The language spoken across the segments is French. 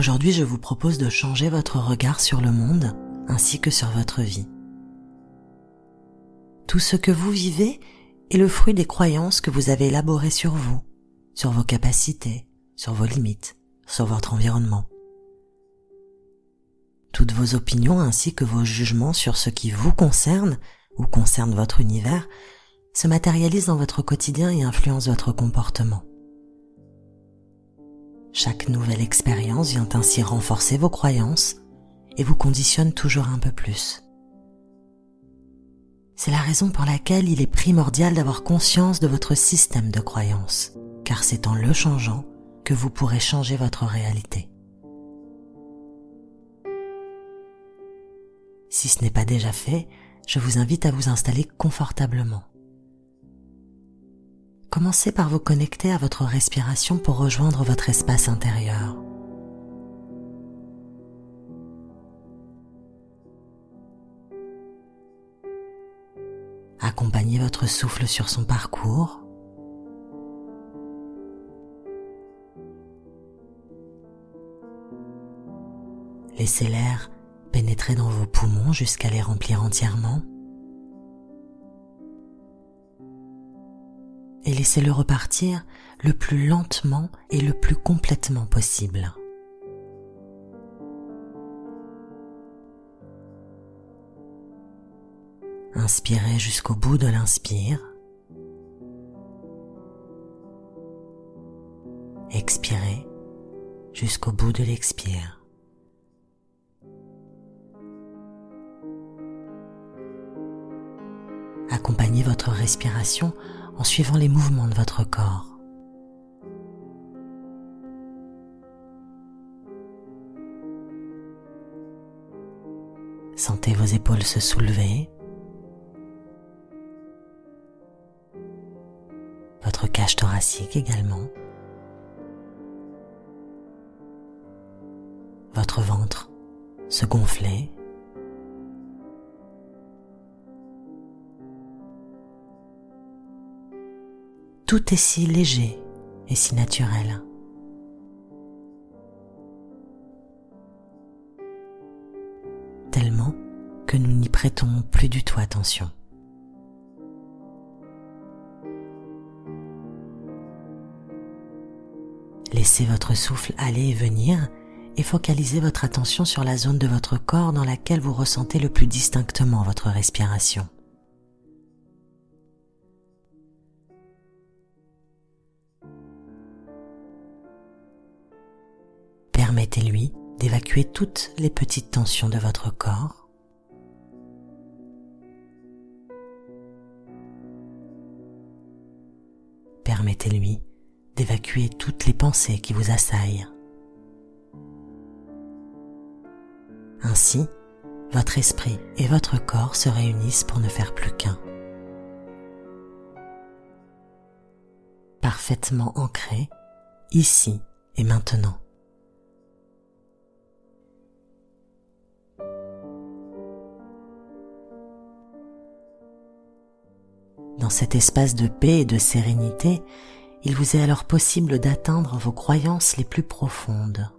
Aujourd'hui, je vous propose de changer votre regard sur le monde ainsi que sur votre vie. Tout ce que vous vivez est le fruit des croyances que vous avez élaborées sur vous, sur vos capacités, sur vos limites, sur votre environnement. Toutes vos opinions ainsi que vos jugements sur ce qui vous concerne ou concerne votre univers se matérialisent dans votre quotidien et influencent votre comportement. Chaque nouvelle expérience vient ainsi renforcer vos croyances et vous conditionne toujours un peu plus. C'est la raison pour laquelle il est primordial d'avoir conscience de votre système de croyances, car c'est en le changeant que vous pourrez changer votre réalité. Si ce n'est pas déjà fait, je vous invite à vous installer confortablement. Commencez par vous connecter à votre respiration pour rejoindre votre espace intérieur. Accompagnez votre souffle sur son parcours. Laissez l'air pénétrer dans vos poumons jusqu'à les remplir entièrement. Et laissez-le repartir le plus lentement et le plus complètement possible. Inspirez jusqu'au bout de l'inspire. Expirez jusqu'au bout de l'expire. Accompagnez votre respiration en suivant les mouvements de votre corps. Sentez vos épaules se soulever, votre cage thoracique également, votre ventre se gonfler, Tout est si léger et si naturel. Tellement que nous n'y prêtons plus du tout attention. Laissez votre souffle aller et venir et focalisez votre attention sur la zone de votre corps dans laquelle vous ressentez le plus distinctement votre respiration. Permettez-lui d'évacuer toutes les petites tensions de votre corps. Permettez-lui d'évacuer toutes les pensées qui vous assaillent. Ainsi, votre esprit et votre corps se réunissent pour ne faire plus qu'un. Parfaitement ancré, ici et maintenant. Dans cet espace de paix et de sérénité, il vous est alors possible d'atteindre vos croyances les plus profondes.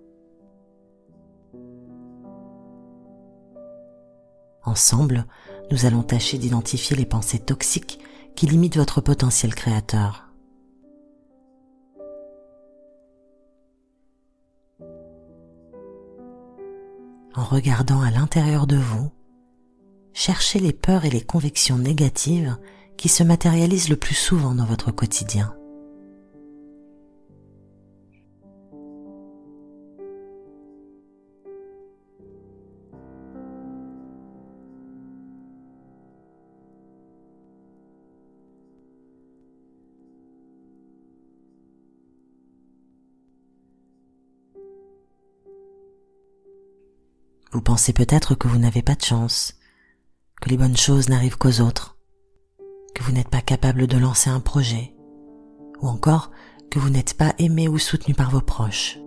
Ensemble, nous allons tâcher d'identifier les pensées toxiques qui limitent votre potentiel créateur. En regardant à l'intérieur de vous, cherchez les peurs et les convictions négatives qui se matérialise le plus souvent dans votre quotidien. Vous pensez peut-être que vous n'avez pas de chance, que les bonnes choses n'arrivent qu'aux autres vous n'êtes pas capable de lancer un projet, ou encore que vous n'êtes pas aimé ou soutenu par vos proches.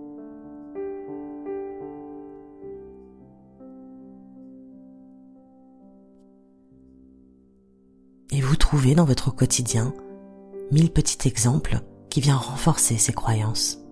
Et vous trouvez dans votre quotidien mille petits exemples qui viennent renforcer ces croyances.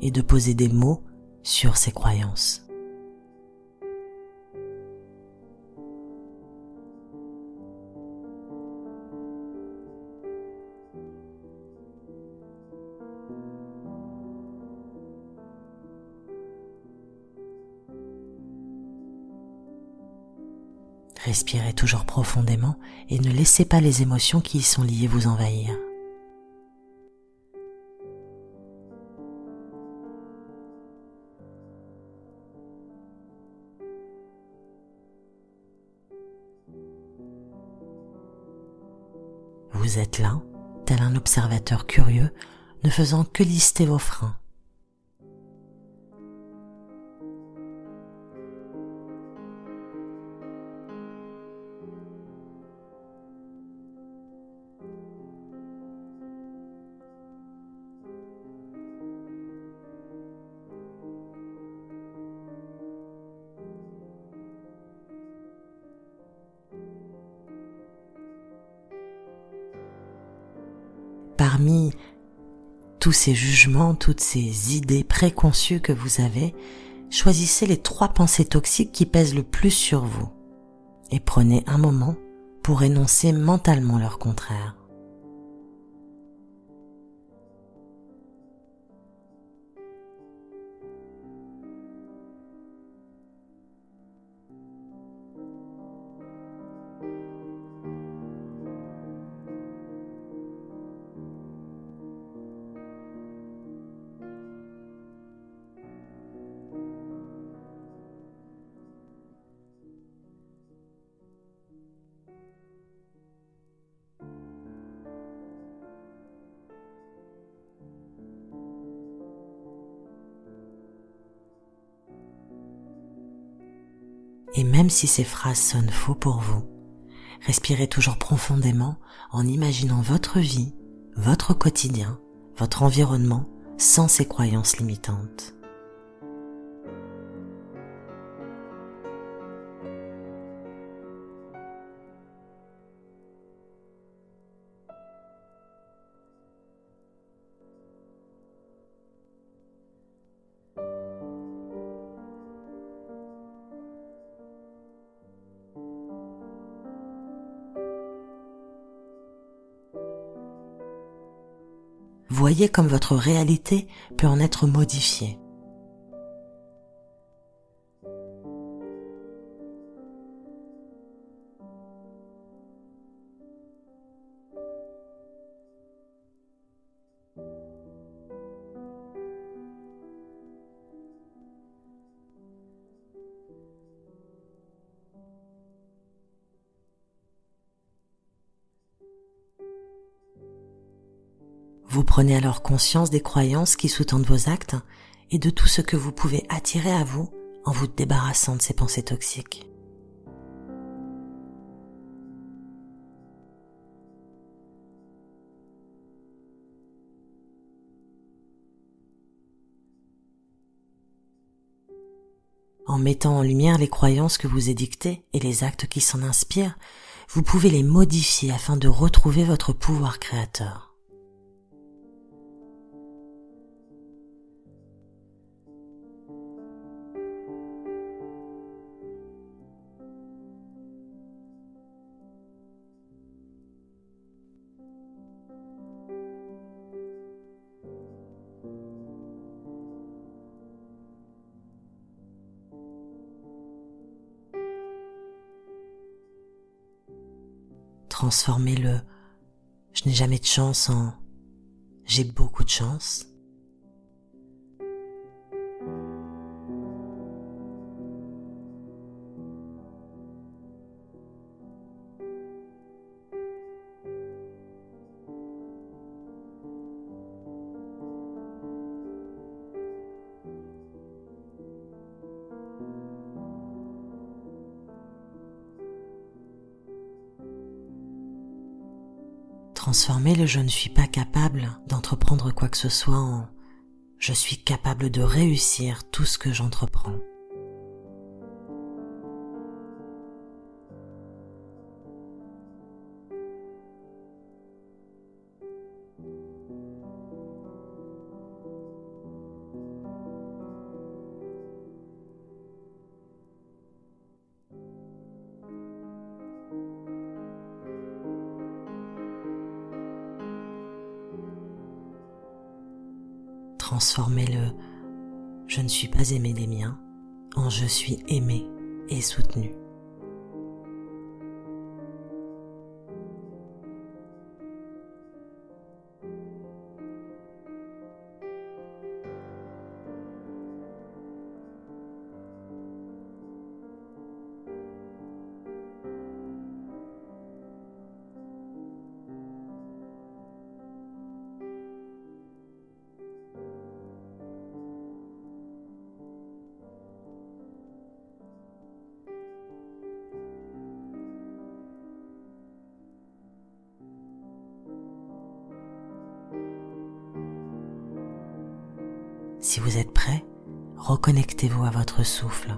Et de poser des mots sur ces croyances. Respirez toujours profondément et ne laissez pas les émotions qui y sont liées vous envahir. Vous êtes là, tel un observateur curieux, ne faisant que lister vos freins. Parmi tous ces jugements, toutes ces idées préconçues que vous avez, choisissez les trois pensées toxiques qui pèsent le plus sur vous et prenez un moment pour énoncer mentalement leur contraire. Et même si ces phrases sonnent faux pour vous, respirez toujours profondément en imaginant votre vie, votre quotidien, votre environnement sans ces croyances limitantes. Voyez comme votre réalité peut en être modifiée. Vous prenez alors conscience des croyances qui sous-tendent vos actes et de tout ce que vous pouvez attirer à vous en vous débarrassant de ces pensées toxiques. En mettant en lumière les croyances que vous édictez et les actes qui s'en inspirent, vous pouvez les modifier afin de retrouver votre pouvoir créateur. Transformez-le je n'ai jamais de chance en j'ai beaucoup de chance. Transformez le je ne suis pas capable d'entreprendre quoi que ce soit en je suis capable de réussir tout ce que j'entreprends. Transformer le je ne suis pas aimé des miens en je suis aimé et soutenu. Si vous êtes prêt, reconnectez-vous à votre souffle.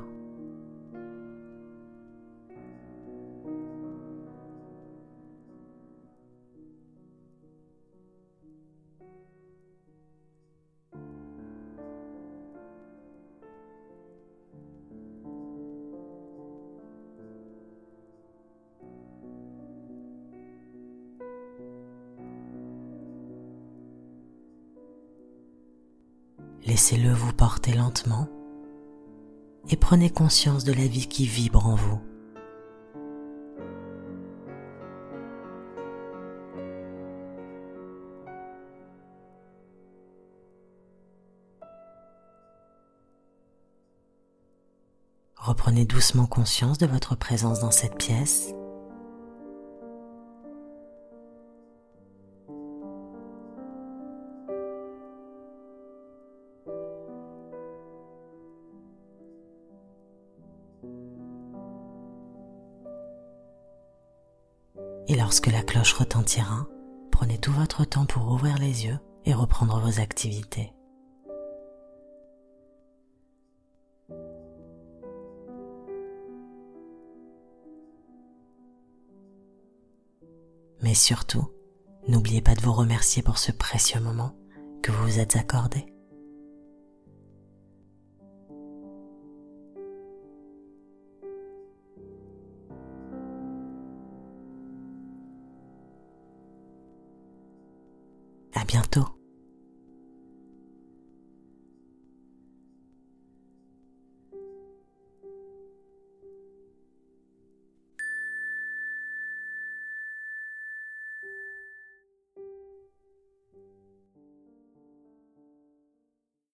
Laissez-le vous porter lentement et prenez conscience de la vie qui vibre en vous. Reprenez doucement conscience de votre présence dans cette pièce cloche retentira, prenez tout votre temps pour ouvrir les yeux et reprendre vos activités. Mais surtout, n'oubliez pas de vous remercier pour ce précieux moment que vous vous êtes accordé. À bientôt.